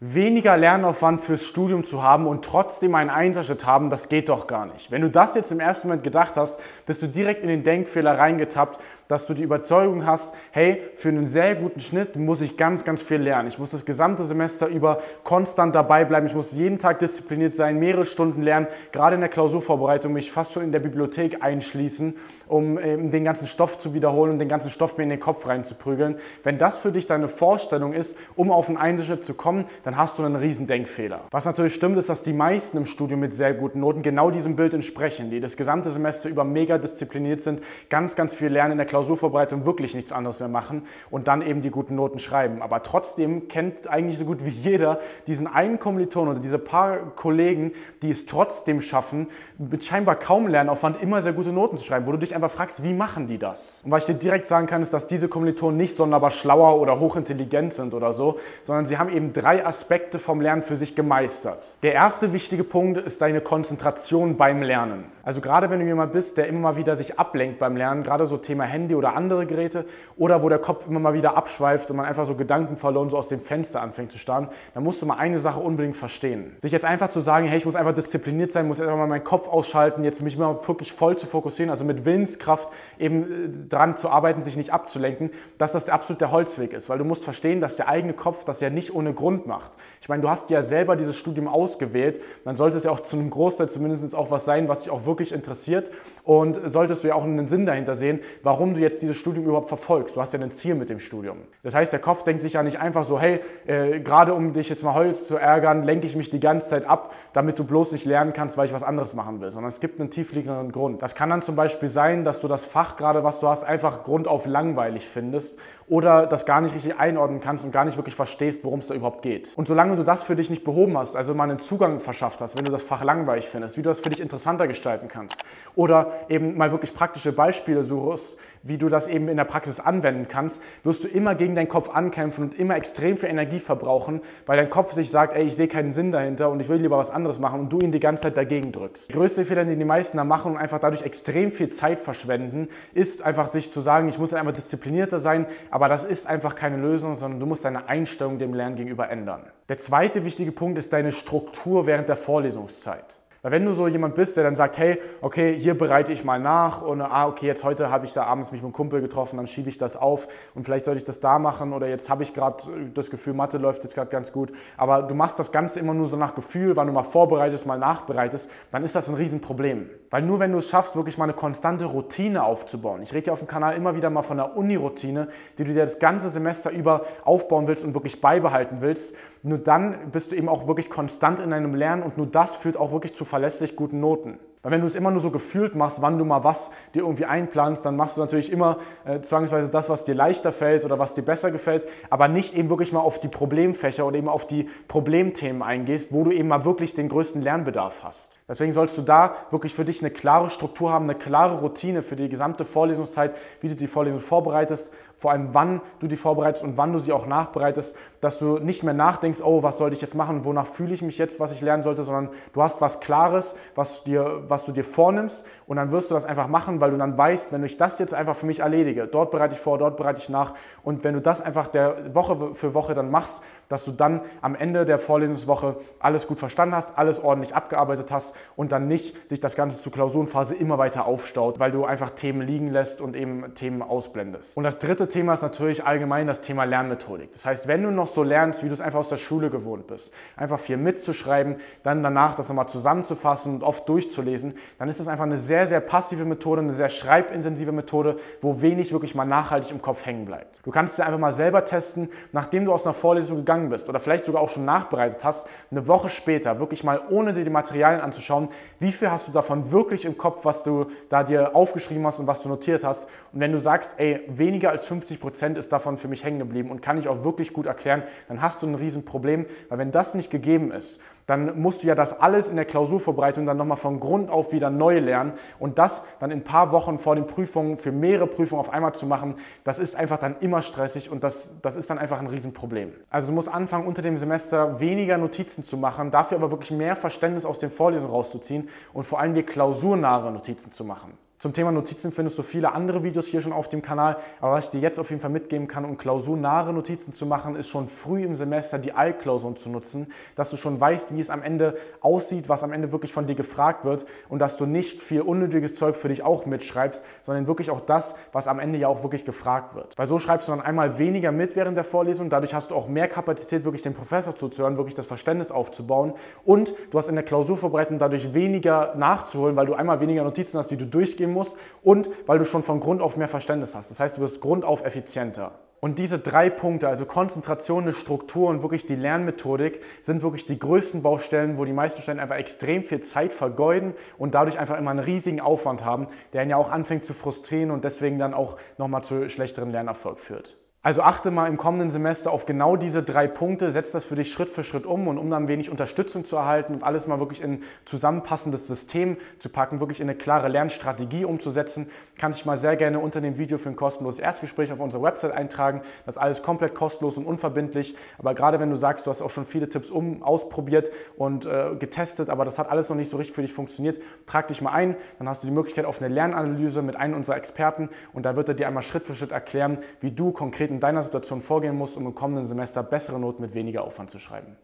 Weniger Lernaufwand fürs Studium zu haben und trotzdem einen Einserschnitt haben, das geht doch gar nicht. Wenn du das jetzt im ersten Moment gedacht hast, bist du direkt in den Denkfehler reingetappt, dass du die Überzeugung hast, hey, für einen sehr guten Schnitt muss ich ganz, ganz viel lernen. Ich muss das gesamte Semester über konstant dabei bleiben. Ich muss jeden Tag diszipliniert sein, mehrere Stunden lernen, gerade in der Klausurvorbereitung mich fast schon in der Bibliothek einschließen, um ähm, den ganzen Stoff zu wiederholen und den ganzen Stoff mir in den Kopf reinzuprügeln. Wenn das für dich deine Vorstellung ist, um auf einen Einserschnitt zu kommen, dann hast du einen riesen Denkfehler. Was natürlich stimmt, ist, dass die meisten im Studium mit sehr guten Noten genau diesem Bild entsprechen, die das gesamte Semester über mega diszipliniert sind, ganz, ganz viel lernen in der Klausurvorbereitung Klausurvorbereitung wirklich nichts anderes mehr machen und dann eben die guten Noten schreiben. Aber trotzdem kennt eigentlich so gut wie jeder diesen einen Kommiliton oder diese paar Kollegen, die es trotzdem schaffen, mit scheinbar kaum Lernaufwand immer sehr gute Noten zu schreiben, wo du dich einfach fragst, wie machen die das? Und was ich dir direkt sagen kann, ist, dass diese Kommilitonen nicht sonderbar schlauer oder hochintelligent sind oder so, sondern sie haben eben drei Aspekte vom Lernen für sich gemeistert. Der erste wichtige Punkt ist deine Konzentration beim Lernen. Also gerade wenn du jemand bist, der immer mal wieder sich ablenkt beim Lernen, gerade so Thema Handy, Handy oder andere Geräte oder wo der Kopf immer mal wieder abschweift und man einfach so gedankenverloren so aus dem Fenster anfängt zu starren, dann musst du mal eine Sache unbedingt verstehen. Sich jetzt einfach zu sagen, hey, ich muss einfach diszipliniert sein, muss einfach mal meinen Kopf ausschalten, jetzt mich mal wirklich voll zu fokussieren, also mit Willenskraft eben äh, dran zu arbeiten, sich nicht abzulenken, dass das absolut der Holzweg ist, weil du musst verstehen, dass der eigene Kopf das ja nicht ohne Grund macht. Ich meine, du hast ja selber dieses Studium ausgewählt, dann sollte es ja auch zu einem Großteil zumindest auch was sein, was dich auch wirklich interessiert und solltest du ja auch einen Sinn dahinter sehen, warum du du jetzt dieses Studium überhaupt verfolgst. Du hast ja ein Ziel mit dem Studium. Das heißt, der Kopf denkt sich ja nicht einfach so, hey, äh, gerade um dich jetzt mal heute zu ärgern, lenke ich mich die ganze Zeit ab, damit du bloß nicht lernen kannst, weil ich was anderes machen will, sondern es gibt einen tiefliegenden Grund. Das kann dann zum Beispiel sein, dass du das Fach gerade, was du hast, einfach grundauf langweilig findest oder das gar nicht richtig einordnen kannst und gar nicht wirklich verstehst, worum es da überhaupt geht. Und solange du das für dich nicht behoben hast, also mal einen Zugang verschafft hast, wenn du das Fach langweilig findest, wie du das für dich interessanter gestalten kannst oder eben mal wirklich praktische Beispiele suchst, wie du das eben in der Praxis anwenden kannst, wirst du immer gegen deinen Kopf ankämpfen und immer extrem viel Energie verbrauchen, weil dein Kopf sich sagt, ey, ich sehe keinen Sinn dahinter und ich will lieber was anderes machen und du ihn die ganze Zeit dagegen drückst. Der größte Fehler, den die meisten da machen und einfach dadurch extrem viel Zeit verschwenden, ist einfach sich zu sagen, ich muss einfach disziplinierter sein, aber das ist einfach keine Lösung, sondern du musst deine Einstellung dem Lernen gegenüber ändern. Der zweite wichtige Punkt ist deine Struktur während der Vorlesungszeit. Weil wenn du so jemand bist, der dann sagt, hey, okay, hier bereite ich mal nach und ah, okay, jetzt heute habe ich da abends mich mit einem Kumpel getroffen, dann schiebe ich das auf und vielleicht sollte ich das da machen oder jetzt habe ich gerade das Gefühl, Mathe läuft jetzt gerade ganz gut. Aber du machst das Ganze immer nur so nach Gefühl, weil du mal vorbereitest, mal nachbereitest, dann ist das ein Riesenproblem. Weil nur wenn du es schaffst, wirklich mal eine konstante Routine aufzubauen. Ich rede ja auf dem Kanal immer wieder mal von einer Uni-Routine, die du dir das ganze Semester über aufbauen willst und wirklich beibehalten willst. Nur dann bist du eben auch wirklich konstant in deinem Lernen und nur das führt auch wirklich zu verlässlich guten Noten. Weil wenn du es immer nur so gefühlt machst, wann du mal was dir irgendwie einplanst, dann machst du natürlich immer äh, zwangsweise das, was dir leichter fällt oder was dir besser gefällt, aber nicht eben wirklich mal auf die Problemfächer oder eben auf die Problemthemen eingehst, wo du eben mal wirklich den größten Lernbedarf hast. Deswegen sollst du da wirklich für dich eine klare Struktur haben, eine klare Routine für die gesamte Vorlesungszeit, wie du die Vorlesung vorbereitest vor allem wann du die vorbereitest und wann du sie auch nachbereitest, dass du nicht mehr nachdenkst, oh, was sollte ich jetzt machen, wonach fühle ich mich jetzt, was ich lernen sollte, sondern du hast was Klares, was, dir, was du dir vornimmst und dann wirst du das einfach machen, weil du dann weißt, wenn ich das jetzt einfach für mich erledige, dort bereite ich vor, dort bereite ich nach und wenn du das einfach der Woche für Woche dann machst, dass du dann am Ende der Vorlesungswoche alles gut verstanden hast, alles ordentlich abgearbeitet hast und dann nicht sich das Ganze zur Klausurenphase immer weiter aufstaut, weil du einfach Themen liegen lässt und eben Themen ausblendest. Und das dritte Thema ist natürlich allgemein das Thema Lernmethodik. Das heißt, wenn du noch so lernst, wie du es einfach aus der Schule gewohnt bist, einfach viel mitzuschreiben, dann danach das nochmal zusammenzufassen und oft durchzulesen, dann ist das einfach eine sehr, sehr passive Methode, eine sehr schreibintensive Methode, wo wenig wirklich mal nachhaltig im Kopf hängen bleibt. Du kannst es einfach mal selber testen, nachdem du aus einer Vorlesung gegangen bist oder vielleicht sogar auch schon nachbereitet hast, eine Woche später wirklich mal ohne dir die Materialien anzuschauen, wie viel hast du davon wirklich im Kopf, was du da dir aufgeschrieben hast und was du notiert hast. Und wenn du sagst, ey, weniger als 50 Prozent ist davon für mich hängen geblieben und kann ich auch wirklich gut erklären, dann hast du ein Riesenproblem, weil wenn das nicht gegeben ist, dann musst du ja das alles in der Klausurvorbereitung dann nochmal von Grund auf wieder neu lernen und das dann in ein paar Wochen vor den Prüfungen für mehrere Prüfungen auf einmal zu machen, das ist einfach dann immer stressig und das, das ist dann einfach ein Riesenproblem. Also du musst anfangen, unter dem Semester weniger Notizen zu machen, dafür aber wirklich mehr Verständnis aus den Vorlesungen rauszuziehen und vor allem dir klausurnahe Notizen zu machen. Zum Thema Notizen findest du viele andere Videos hier schon auf dem Kanal, aber was ich dir jetzt auf jeden Fall mitgeben kann, um klausurnahe Notizen zu machen, ist schon früh im Semester die Altklausuren zu nutzen, dass du schon weißt, wie es am Ende aussieht, was am Ende wirklich von dir gefragt wird und dass du nicht viel unnötiges Zeug für dich auch mitschreibst, sondern wirklich auch das, was am Ende ja auch wirklich gefragt wird. Weil so schreibst du dann einmal weniger mit während der Vorlesung, dadurch hast du auch mehr Kapazität, wirklich dem Professor zuzuhören, wirklich das Verständnis aufzubauen. Und du hast in der Klausurvorbereitung dadurch weniger nachzuholen, weil du einmal weniger Notizen hast, die du durchgehen gehen musst und weil du schon von Grund auf mehr Verständnis hast. Das heißt, du wirst grundauf effizienter. Und diese drei Punkte, also Konzentration, eine Struktur und wirklich die Lernmethodik, sind wirklich die größten Baustellen, wo die meisten Studenten einfach extrem viel Zeit vergeuden und dadurch einfach immer einen riesigen Aufwand haben, der ihn ja auch anfängt zu frustrieren und deswegen dann auch nochmal zu schlechteren Lernerfolg führt. Also achte mal im kommenden Semester auf genau diese drei Punkte, setz das für dich Schritt für Schritt um und um dann wenig Unterstützung zu erhalten und alles mal wirklich in ein zusammenpassendes System zu packen, wirklich in eine klare Lernstrategie umzusetzen, kann ich mal sehr gerne unter dem Video für ein kostenloses Erstgespräch auf unserer Website eintragen. Das ist alles komplett kostenlos und unverbindlich. Aber gerade wenn du sagst, du hast auch schon viele Tipps um, ausprobiert und äh, getestet, aber das hat alles noch nicht so richtig für dich funktioniert, trag dich mal ein, dann hast du die Möglichkeit auf eine Lernanalyse mit einem unserer Experten und da wird er dir einmal Schritt für Schritt erklären, wie du konkret in deiner Situation vorgehen musst, um im kommenden Semester bessere Noten mit weniger Aufwand zu schreiben.